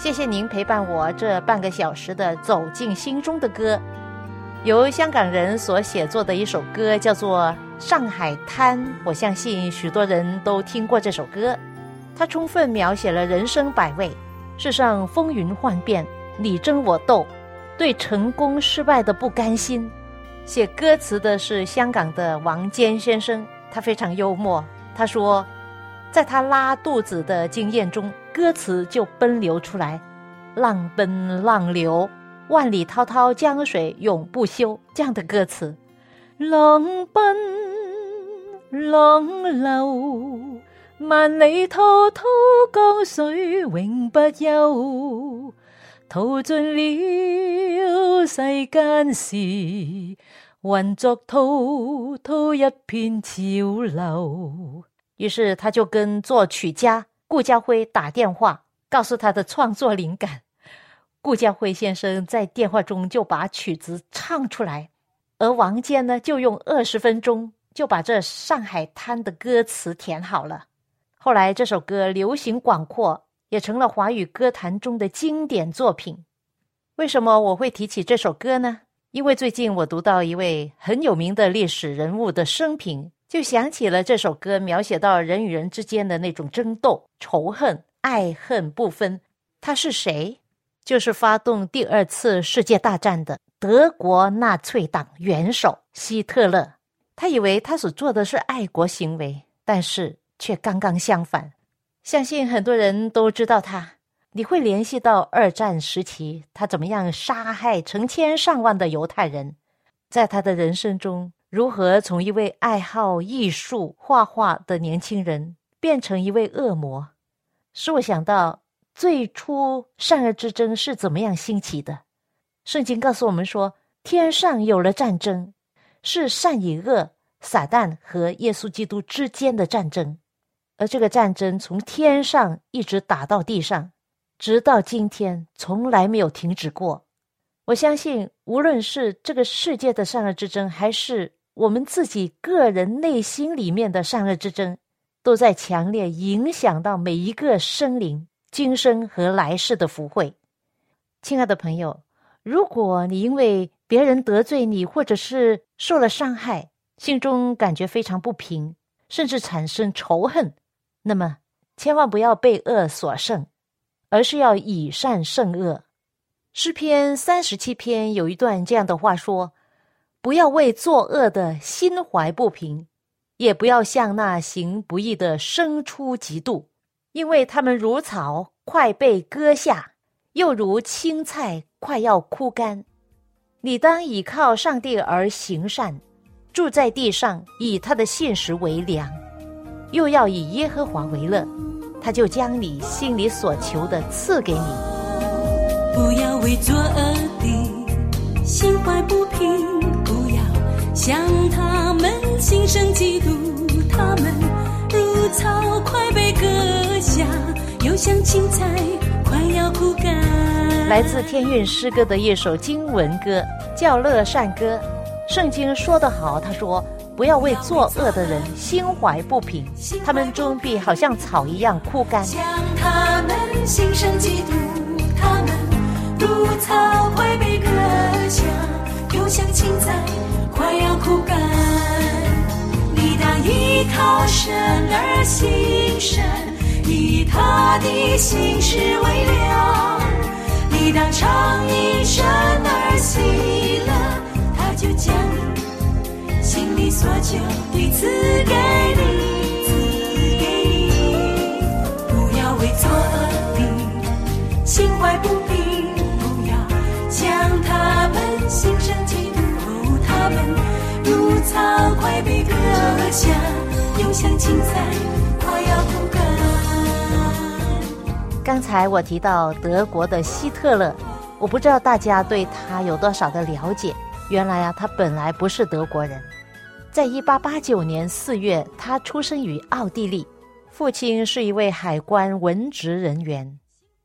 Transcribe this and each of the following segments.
谢谢您陪伴我这半个小时的走进心中的歌，由香港人所写作的一首歌，叫做《上海滩》。我相信许多人都听过这首歌，它充分描写了人生百味，世上风云幻变，你争我斗，对成功失败的不甘心。写歌词的是香港的王坚先生，他非常幽默。他说，在他拉肚子的经验中。歌词就奔流出来，浪奔浪流，万里滔滔江水永不休。这样的歌词，浪奔浪流，万里滔滔江水永不休。淘尽了世间事，混作滔滔一片潮流。于是他就跟作曲家。顾家辉打电话告诉他的创作灵感，顾家辉先生在电话中就把曲子唱出来，而王坚呢就用二十分钟就把这《上海滩》的歌词填好了。后来这首歌流行广阔，也成了华语歌坛中的经典作品。为什么我会提起这首歌呢？因为最近我读到一位很有名的历史人物的生平。就想起了这首歌，描写到人与人之间的那种争斗、仇恨、爱恨不分。他是谁？就是发动第二次世界大战的德国纳粹党元首希特勒。他以为他所做的是爱国行为，但是却刚刚相反。相信很多人都知道他，你会联系到二战时期他怎么样杀害成千上万的犹太人，在他的人生中。如何从一位爱好艺术画画的年轻人变成一位恶魔，使我想到最初善恶之争是怎么样兴起的。圣经告诉我们说，天上有了战争，是善与恶、撒旦和耶稣基督之间的战争，而这个战争从天上一直打到地上，直到今天从来没有停止过。我相信，无论是这个世界的善恶之争，还是我们自己个人内心里面的善恶之争，都在强烈影响到每一个生灵今生和来世的福慧。亲爱的朋友，如果你因为别人得罪你，或者是受了伤害，心中感觉非常不平，甚至产生仇恨，那么千万不要被恶所胜，而是要以善胜恶。诗篇三十七篇有一段这样的话说。不要为作恶的心怀不平，也不要向那行不义的生出嫉妒，因为他们如草快被割下，又如青菜快要枯干。你当倚靠上帝而行善，住在地上以他的现实为粮，又要以耶和华为乐，他就将你心里所求的赐给你。不要为作恶的心怀不平。向他们心生嫉妒，他们如草快被割下，又像青菜快要枯干。来自天韵诗歌的一首经文歌，叫乐善歌。圣经说得好，他说：“不要为作恶的人心怀不平，他们终必好像草一样枯干。”向他们心生嫉妒，他们如草快被割下，又像青菜。依靠神而行神，以他的心事为粮。你当常以神而喜乐，他就将你心里所求的赐给你，赐给你。不要为作恶的心怀不平，下，又像青菜快要枯干。刚才我提到德国的希特勒，我不知道大家对他有多少的了解。原来啊，他本来不是德国人。在一八八九年四月，他出生于奥地利，父亲是一位海关文职人员。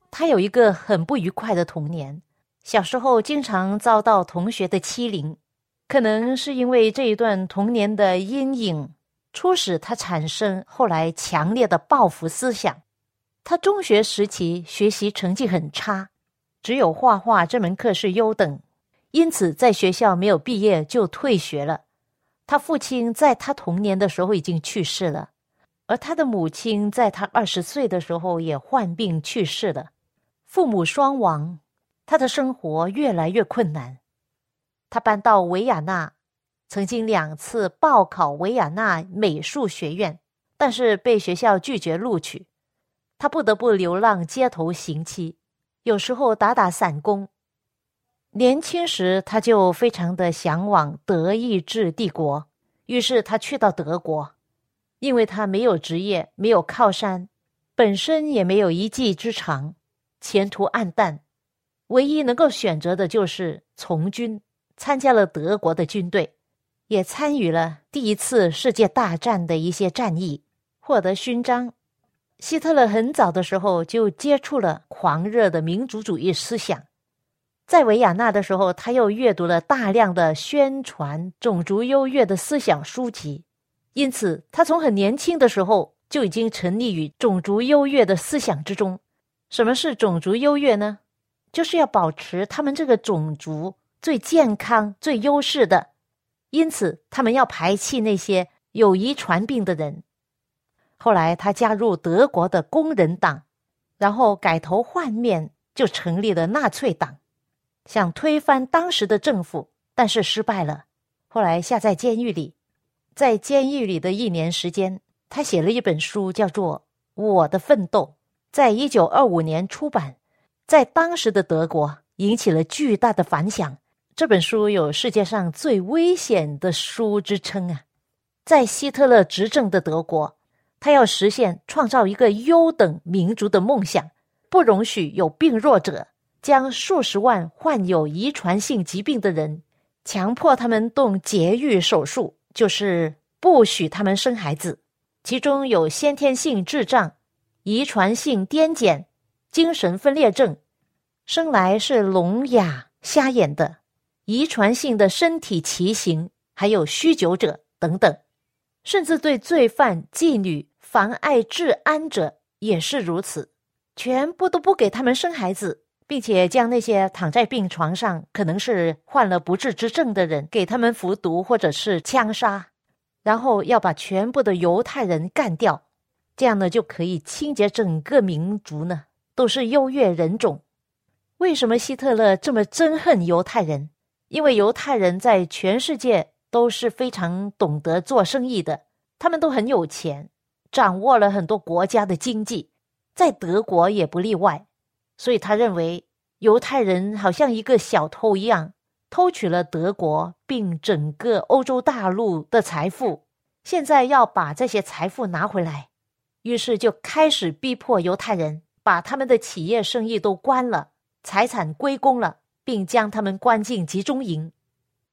他有一个很不愉快的童年，小时候经常遭到同学的欺凌，可能是因为这一段童年的阴影，促使他产生后来强烈的报复思想。他中学时期学习成绩很差，只有画画这门课是优等，因此在学校没有毕业就退学了。他父亲在他童年的时候已经去世了，而他的母亲在他二十岁的时候也患病去世了，父母双亡，他的生活越来越困难。他搬到维也纳，曾经两次报考维也纳美术学院，但是被学校拒绝录取。他不得不流浪街头行乞，有时候打打散工。年轻时他就非常的向往德意志帝国，于是他去到德国，因为他没有职业，没有靠山，本身也没有一技之长，前途暗淡，唯一能够选择的就是从军，参加了德国的军队，也参与了第一次世界大战的一些战役，获得勋章。希特勒很早的时候就接触了狂热的民族主义思想，在维也纳的时候，他又阅读了大量的宣传种族优越的思想书籍，因此他从很年轻的时候就已经沉溺于种族优越的思想之中。什么是种族优越呢？就是要保持他们这个种族最健康、最优势的，因此他们要排斥那些有遗传病的人。后来，他加入德国的工人党，然后改头换面，就成立了纳粹党，想推翻当时的政府，但是失败了。后来下在监狱里，在监狱里的一年时间，他写了一本书，叫做《我的奋斗》，在一九二五年出版，在当时的德国引起了巨大的反响。这本书有世界上最危险的书之称啊！在希特勒执政的德国。他要实现创造一个优等民族的梦想，不容许有病弱者，将数十万患有遗传性疾病的人，强迫他们动节育手术，就是不许他们生孩子。其中有先天性智障、遗传性癫痫、精神分裂症、生来是聋哑瞎眼的、遗传性的身体畸形，还有酗酒者等等，甚至对罪犯、妓女。妨碍治安者也是如此，全部都不给他们生孩子，并且将那些躺在病床上可能是患了不治之症的人给他们服毒或者是枪杀，然后要把全部的犹太人干掉，这样呢就可以清洁整个民族呢，都是优越人种。为什么希特勒这么憎恨犹太人？因为犹太人在全世界都是非常懂得做生意的，他们都很有钱。掌握了很多国家的经济，在德国也不例外，所以他认为犹太人好像一个小偷一样，偷取了德国并整个欧洲大陆的财富，现在要把这些财富拿回来，于是就开始逼迫犹太人把他们的企业生意都关了，财产归公了，并将他们关进集中营。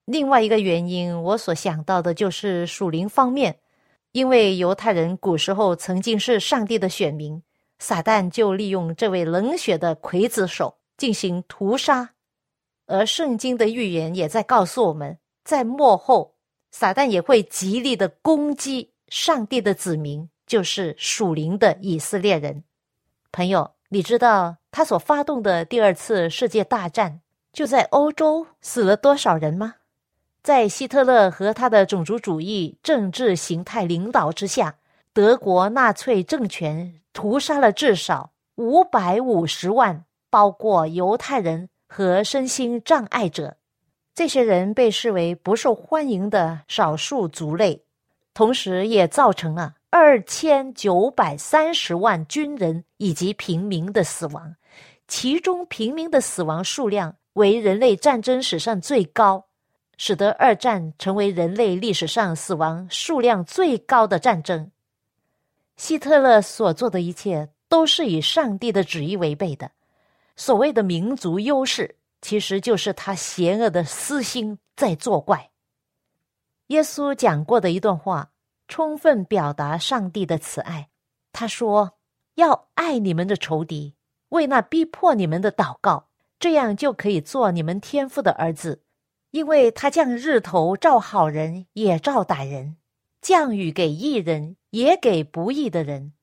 另外一个原因，我所想到的就是属灵方面。因为犹太人古时候曾经是上帝的选民，撒旦就利用这位冷血的刽子手进行屠杀，而圣经的预言也在告诉我们，在末后，撒旦也会极力的攻击上帝的子民，就是属灵的以色列人。朋友，你知道他所发动的第二次世界大战就在欧洲死了多少人吗？在希特勒和他的种族主义政治形态领导之下，德国纳粹政权屠杀了至少五百五十万，包括犹太人和身心障碍者。这些人被视为不受欢迎的少数族类，同时也造成了二千九百三十万军人以及平民的死亡，其中平民的死亡数量为人类战争史上最高，使得二战成为人类历史上死亡数量最高的战争。希特勒所做的一切都是与上帝的旨意违背的，所谓的民族优势。其实就是他邪恶的私心在作怪。耶稣讲过的一段话，充分表达上帝的慈爱。他说：“要爱你们的仇敌，为那逼迫你们的祷告，这样就可以做你们天父的儿子。因为他将日头照好人也照歹人，降雨给义人也给不义的人。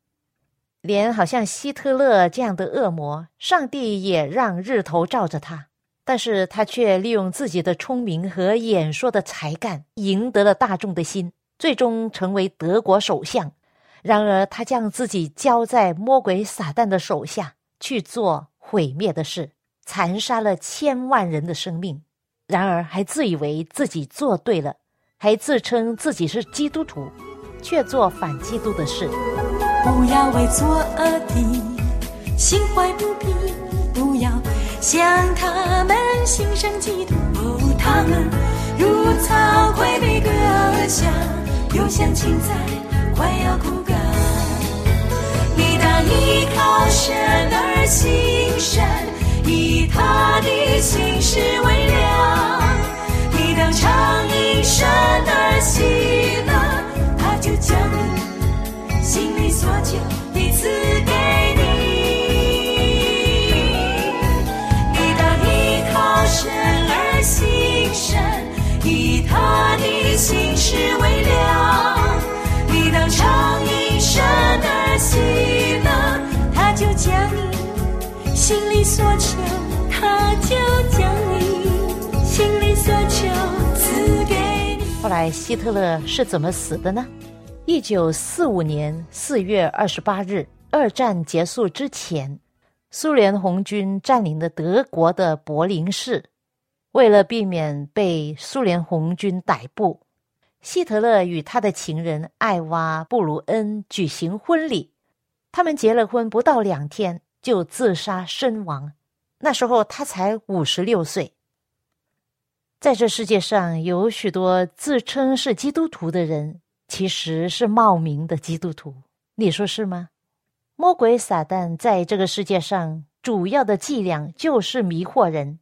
连好像希特勒这样的恶魔，上帝也让日头照着他。”但是他却利用自己的聪明和演说的才干，赢得了大众的心，最终成为德国首相。然而，他将自己交在魔鬼撒旦的手下，去做毁灭的事，残杀了千万人的生命。然而，还自以为自己做对了，还自称自己是基督徒，却做反基督的事。不要为作恶的心怀不平，不要。向他们心生嫉妒，他们如草会被割下，又像青菜快要枯干。你当依靠神而行善，以他的心事为粮。你当常以神而喜乐，他就将你心里所求的赐给你。以他的心事为粮，你当常以神而喜乐，他就将你心里所求，他就将你心里所求赐给你。后来希特勒是怎么死的呢？一九四五年四月二十八日，二战结束之前，苏联红军占领了德国的柏林市。为了避免被苏联红军逮捕，希特勒与他的情人艾娃·布鲁恩举行婚礼。他们结了婚不到两天就自杀身亡，那时候他才五十六岁。在这世界上，有许多自称是基督徒的人，其实是冒名的基督徒。你说是吗？魔鬼撒旦在这个世界上主要的伎俩就是迷惑人。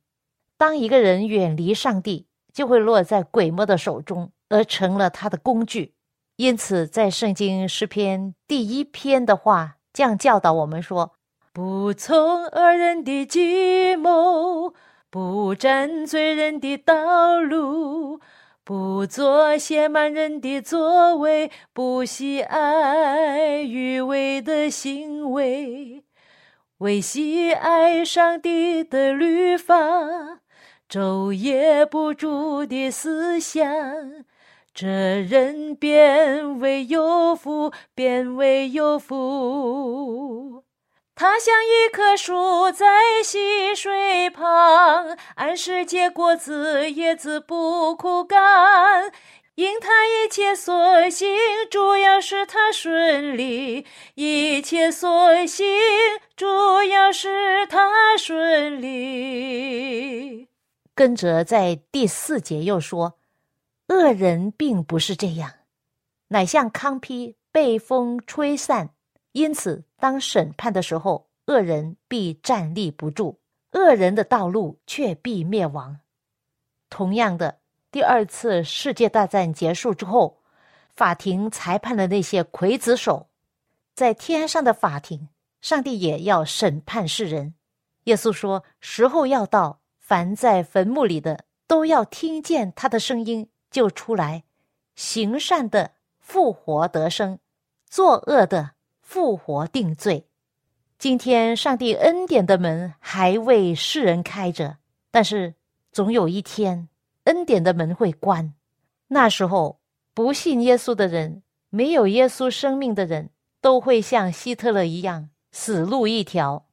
当一个人远离上帝，就会落在鬼魔的手中，而成了他的工具。因此，在圣经诗篇第一篇的话，这样教导我们说：“不从恶人的计谋，不占罪人的道路，不做亵慢人的作为，不喜爱愚昧的行为，唯喜爱上帝的律法。”昼夜不住的思想，这人变为有福，变为有福。他像一棵树在溪水旁，按时结果子，叶子不枯干。因他一切所行，主要是他顺利；一切所行，主要是他顺利。跟着在第四节又说，恶人并不是这样，乃像糠皮被风吹散。因此，当审判的时候，恶人必站立不住，恶人的道路却必灭亡。同样的，第二次世界大战结束之后，法庭裁判的那些刽子手，在天上的法庭，上帝也要审判世人。耶稣说：“时候要到。”凡在坟墓里的，都要听见他的声音，就出来；行善的复活得生，作恶的复活定罪。今天上帝恩典的门还为世人开着，但是总有一天，恩典的门会关。那时候，不信耶稣的人，没有耶稣生命的人，都会像希特勒一样死路一条。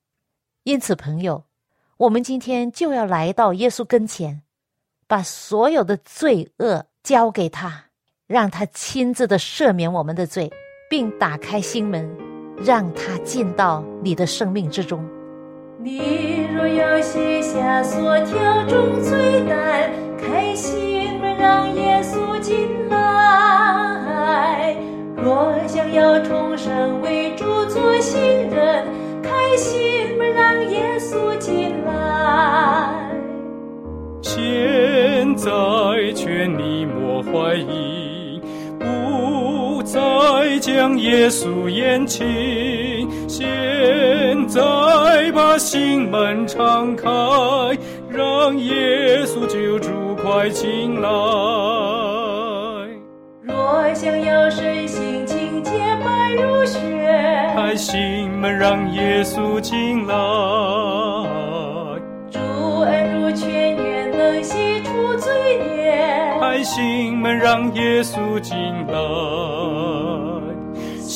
因此，朋友。我们今天就要来到耶稣跟前，把所有的罪恶交给他，让他亲自的赦免我们的罪，并打开心门，让他进到你的生命之中。你若要卸下所挑中罪担，开心门让耶稣进来。若想要重生为主做新人，开心门让耶稣进来。现在劝你莫怀疑，将耶稣宴请。现在把心门敞开，让耶稣救主快进来。若想要身心清洁白如雪，开心门让耶稣进来。主恩如泉源能洗除罪孽。开心门让耶稣进来。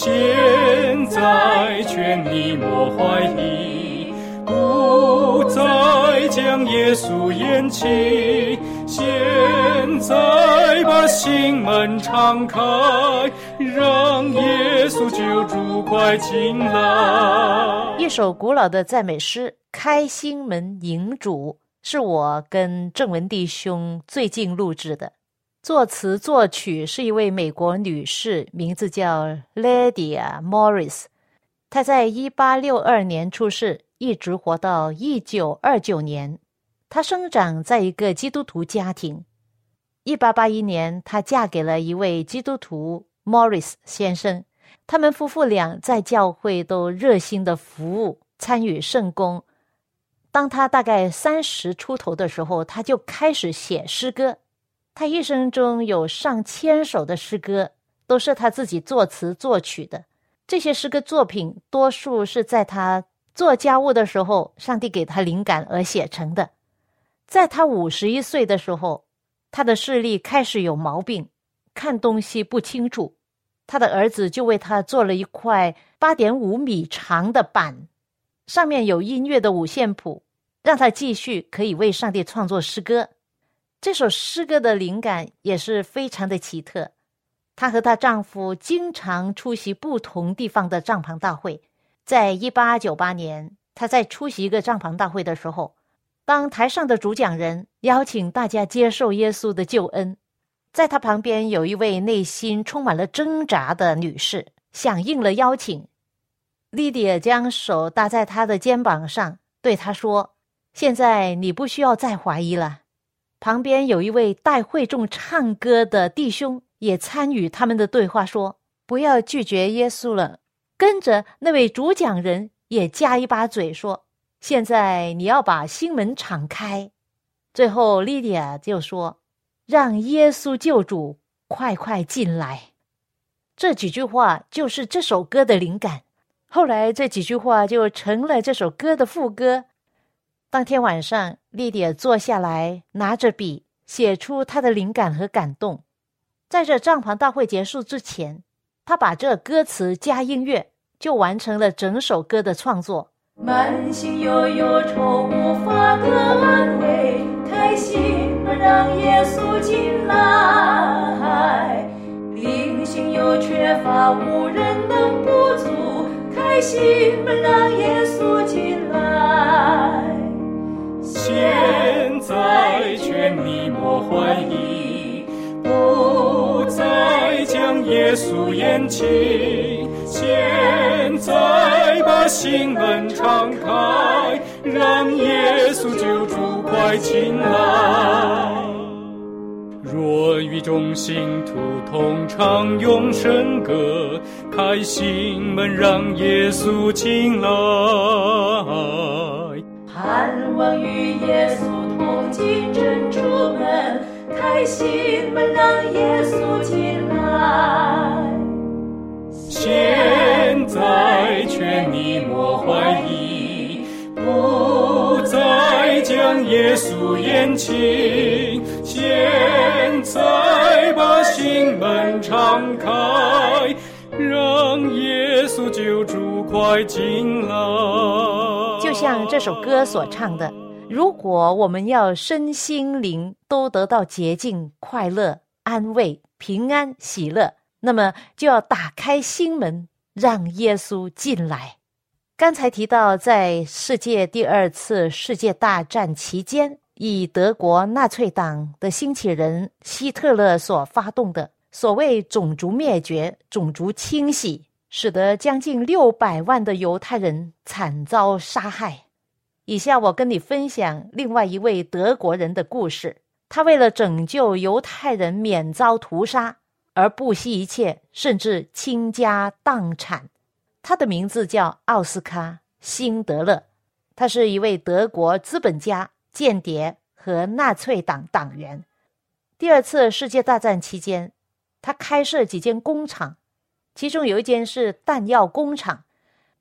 现在劝你莫怀疑，不再将耶稣厌弃。现在把心门敞开，让耶稣救主快进来。一首古老的赞美诗《开心门迎主》，是我跟正文弟兄最近录制的。作词作曲是一位美国女士，名字叫 Lydia Morris。她在一八六二年出世，一直活到一九二九年。她生长在一个基督徒家庭。一八八一年，她嫁给了一位基督徒 Morris 先生。他们夫妇俩在教会都热心的服务，参与圣工。当她大概三十出头的时候，她就开始写诗歌。他一生中有上千首的诗歌，都是他自己作词作曲的。这些诗歌作品多数是在他做家务的时候，上帝给他灵感而写成的。在他五十一岁的时候，他的视力开始有毛病，看东西不清楚。他的儿子就为他做了一块八点五米长的板，上面有音乐的五线谱，让他继续可以为上帝创作诗歌。这首诗歌的灵感也是非常的奇特。她和她丈夫经常出席不同地方的帐篷大会。在一八九八年，她在出席一个帐篷大会的时候，当台上的主讲人邀请大家接受耶稣的救恩，在她旁边有一位内心充满了挣扎的女士，响应了邀请。莉迪亚将手搭在她的肩膀上，对她说：“现在你不需要再怀疑了。”旁边有一位带会众唱歌的弟兄也参与他们的对话，说：“不要拒绝耶稣了。”跟着那位主讲人也加一把嘴说：“现在你要把心门敞开。”最后，莉迪亚就说：“让耶稣救主快快进来。”这几句话就是这首歌的灵感。后来，这几句话就成了这首歌的副歌。当天晚上，莉迪亚坐下来，拿着笔写出她的灵感和感动。在这帐篷大会结束之前，她把这歌词加音乐，就完成了整首歌的创作。满心有忧愁无法得安慰，开心门让耶稣进来。灵性又缺乏无人能补足，开心门让耶稣进来。现在劝你莫怀疑，不再将耶稣厌弃。现在把心门敞开，让耶稣救主快进来。若与众信徒同唱永生歌，开心门让耶稣进来。盼望与耶稣同进珍珠门，开心门让耶稣进来。现在劝你莫怀疑，不再将耶稣厌弃。现在把心门敞开，让耶稣救主快进来。像这首歌所唱的：“如果我们要身心灵都得到洁净、快乐、安慰、平安、喜乐，那么就要打开心门，让耶稣进来。刚才提到，在世界第二次世界大战期间，以德国纳粹党的兴起人希特勒所发动的所谓种族灭绝、种族清洗，使得将近六百万的犹太人惨遭杀害。以下我跟你分享另外一位德国人的故事。他为了拯救犹太人免遭屠杀，而不惜一切，甚至倾家荡产。他的名字叫奥斯卡·辛德勒，他是一位德国资本家、间谍和纳粹党党员。第二次世界大战期间，他开设几间工厂，其中有一间是弹药工厂，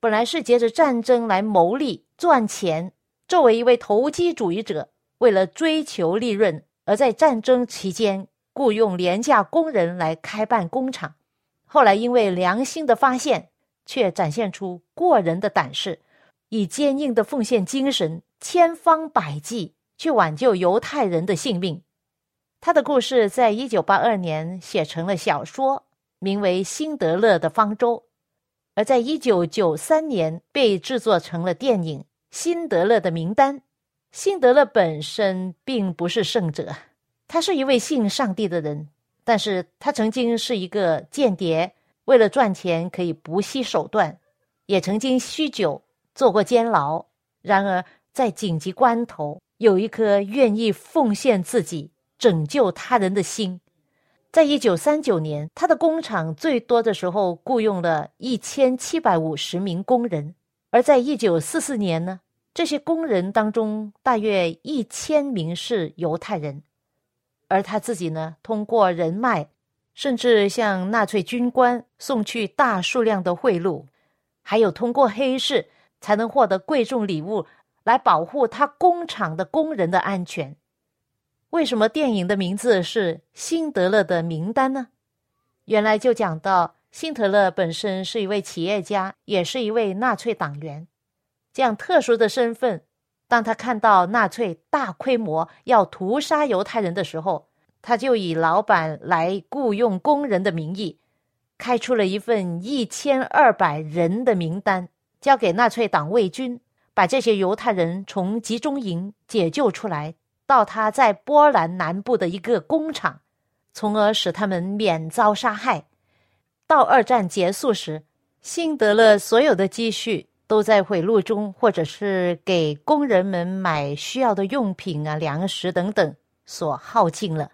本来是借着战争来谋利赚钱。作为一位投机主义者，为了追求利润，而在战争期间雇佣廉价工人来开办工厂。后来因为良心的发现，却展现出过人的胆识，以坚硬的奉献精神，千方百计去挽救犹太人的性命。他的故事在一九八二年写成了小说，名为《辛德勒的方舟》，而在一九九三年被制作成了电影。辛德勒的名单，辛德勒本身并不是圣者，他是一位信上帝的人，但是他曾经是一个间谍，为了赚钱可以不惜手段，也曾经酗酒，做过监牢。然而在紧急关头，有一颗愿意奉献自己、拯救他人的心。在一九三九年，他的工厂最多的时候雇佣了一千七百五十名工人。而在一九四四年呢，这些工人当中大约一千名是犹太人，而他自己呢，通过人脉，甚至向纳粹军官送去大数量的贿赂，还有通过黑市才能获得贵重礼物来保护他工厂的工人的安全。为什么电影的名字是《辛德勒的名单》呢？原来就讲到。辛德勒本身是一位企业家，也是一位纳粹党员。这样特殊的身份，当他看到纳粹大规模要屠杀犹太人的时候，他就以老板来雇佣工人的名义，开出了一份一千二百人的名单，交给纳粹党卫军，把这些犹太人从集中营解救出来，到他在波兰南部的一个工厂，从而使他们免遭杀害。到二战结束时，辛德勒所有的积蓄都在贿赂中，或者是给工人们买需要的用品啊、粮食等等所耗尽了。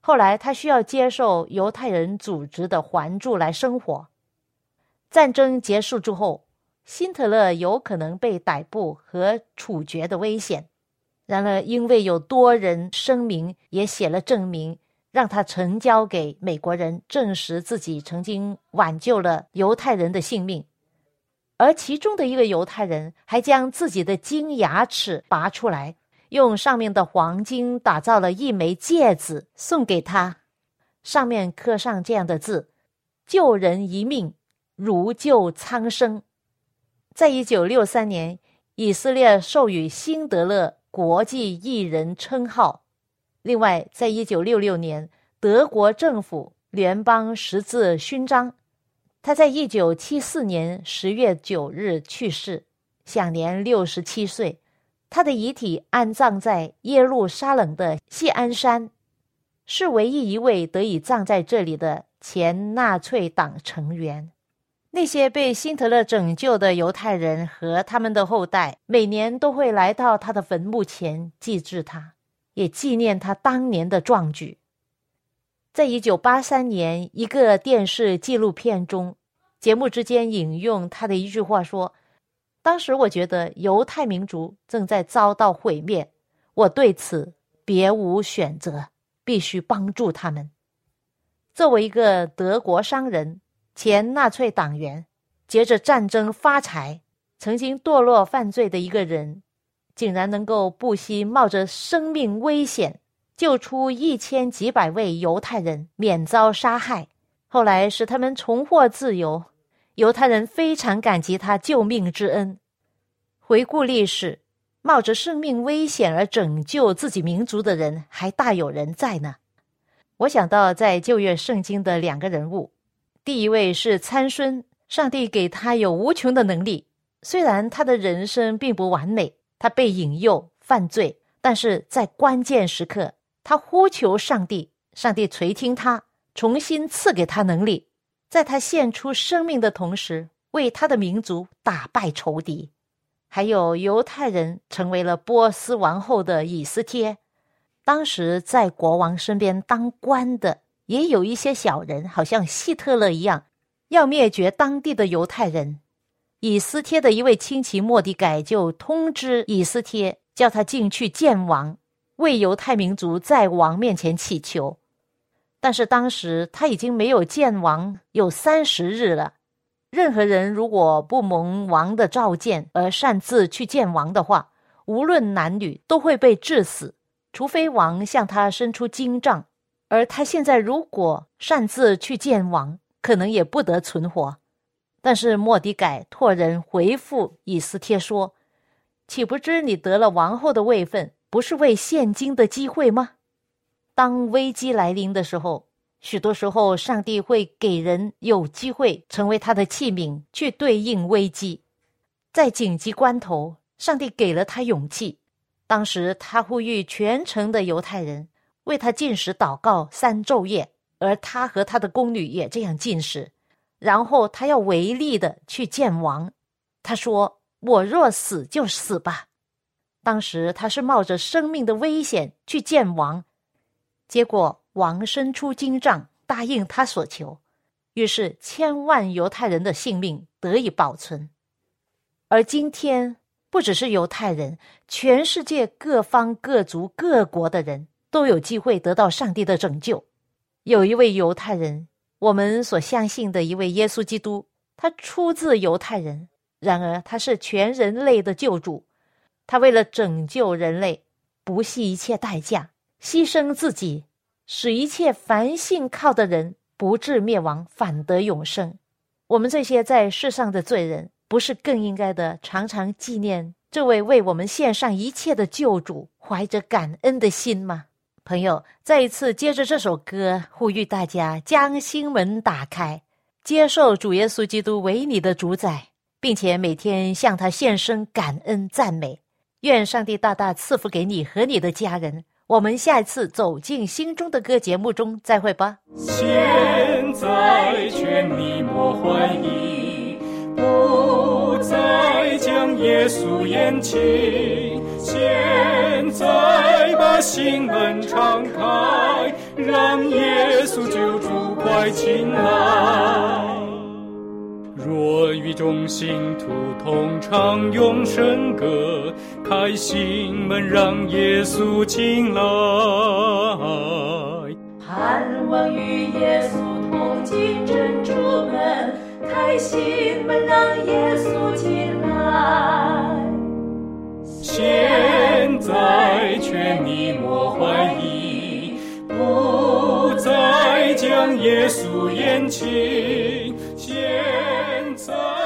后来他需要接受犹太人组织的援助来生活。战争结束之后，辛特勒有可能被逮捕和处决的危险。然而，因为有多人声明，也写了证明。让他呈交给美国人，证实自己曾经挽救了犹太人的性命，而其中的一个犹太人还将自己的金牙齿拔出来，用上面的黄金打造了一枚戒指送给他，上面刻上这样的字：“救人一命，如救苍生。”在一九六三年，以色列授予辛德勒国际艺人称号。另外，在一九六六年，德国政府联邦十字勋章。他在一九七四年十月九日去世，享年六十七岁。他的遗体安葬在耶路撒冷的谢安山，是唯一一位得以葬在这里的前纳粹党成员。那些被辛特勒拯救的犹太人和他们的后代，每年都会来到他的坟墓前祭祀他。也纪念他当年的壮举。在一九八三年一个电视纪录片中，节目之间引用他的一句话说：“当时我觉得犹太民族正在遭到毁灭，我对此别无选择，必须帮助他们。”作为一个德国商人、前纳粹党员，接着战争发财、曾经堕落犯罪的一个人。竟然能够不惜冒着生命危险救出一千几百位犹太人免遭杀害，后来使他们重获自由。犹太人非常感激他救命之恩。回顾历史，冒着生命危险而拯救自己民族的人还大有人在呢。我想到在旧约圣经的两个人物，第一位是参孙，上帝给他有无穷的能力，虽然他的人生并不完美，他被引诱犯罪，但是在关键时刻，他呼求上帝，上帝垂听他，重新赐给他能力，在他献出生命的同时，为他的民族打败仇敌。还有犹太人成为了波斯王后的以斯帖，当时在国王身边当官的也有一些小人，好像希特勒一样，要灭绝当地的犹太人。以斯帖的一位亲戚莫迪改就通知以斯帖，叫他进去见王，为犹太民族在王面前祈求。但是当时他已经没有见王有三十日了。任何人如果不蒙王的召见而擅自去见王的话，无论男女都会被致死，除非王向他伸出金杖。而他现在如果擅自去见王，可能也不得存活。但是莫迪改托人回复以斯帖说：“岂不知你得了王后的位分，不是为现今的机会吗？当危机来临的时候。”许多时候，上帝会给人有机会成为他的器皿，去对应危机。在紧急关头，上帝给了他勇气。当时，他呼吁全城的犹太人为他进食祷告三昼夜，而他和他的宫女也这样进食。然后，他要违例的去见王。他说：“我若死，就死吧。”当时，他是冒着生命的危险去见王，结果。王伸出金杖，答应他所求，于是千万犹太人的性命得以保存。而今天，不只是犹太人，全世界各方各族各国的人都有机会得到上帝的拯救。有一位犹太人，我们所相信的一位耶稣基督，他出自犹太人，然而他是全人类的救主。他为了拯救人类，不惜一切代价，牺牲自己。使一切凡信靠的人不至灭亡，反得永生。我们这些在世上的罪人，不是更应该的常常纪念这位为我们献上一切的救主，怀着感恩的心吗？朋友，再一次接着这首歌，呼吁大家将心门打开，接受主耶稣基督为你的主宰，并且每天向他献身感恩赞美。愿上帝大大赐福给你和你的家人。我们下一次走进心中的歌节目中再会吧。现在劝你莫怀疑，不再将耶稣厌弃。现在把心门敞开，让耶稣救主快进来。若与众信徒同唱永生歌，开心门让耶稣进来。盼望与耶稣同进珍珠门，开心门让耶稣进来。现在劝你莫怀疑不再将耶稣言情现在